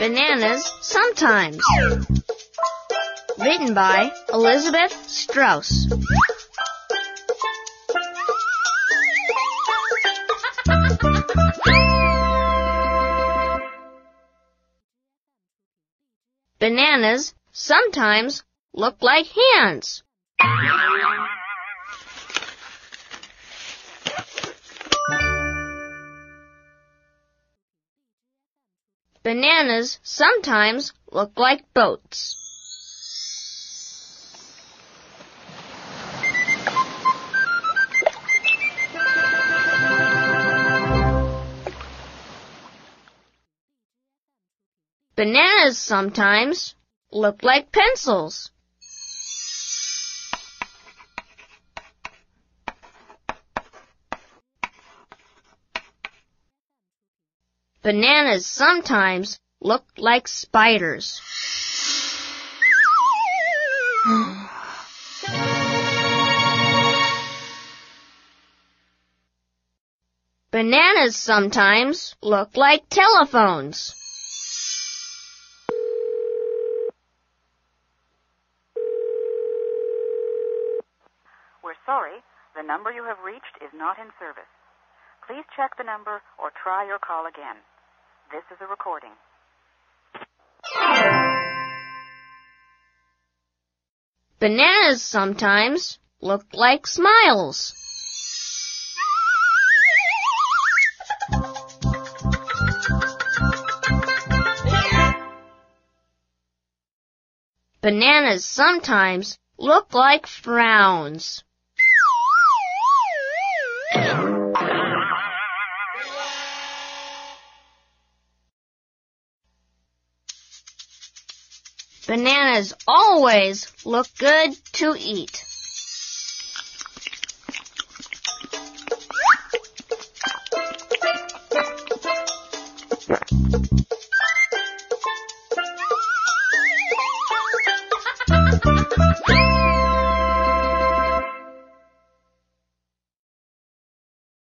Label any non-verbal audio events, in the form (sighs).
Bananas Sometimes. Written by Elizabeth Strauss. Bananas sometimes look like hands. Bananas sometimes look like boats. Bananas sometimes look like pencils. Bananas sometimes look like spiders. (sighs) Bananas sometimes look like telephones. We're sorry, the number you have reached is not in service. Please check the number or try your call again. This is a recording. Bananas sometimes look like smiles. Bananas sometimes look like frowns. Bananas always look good to eat. (laughs)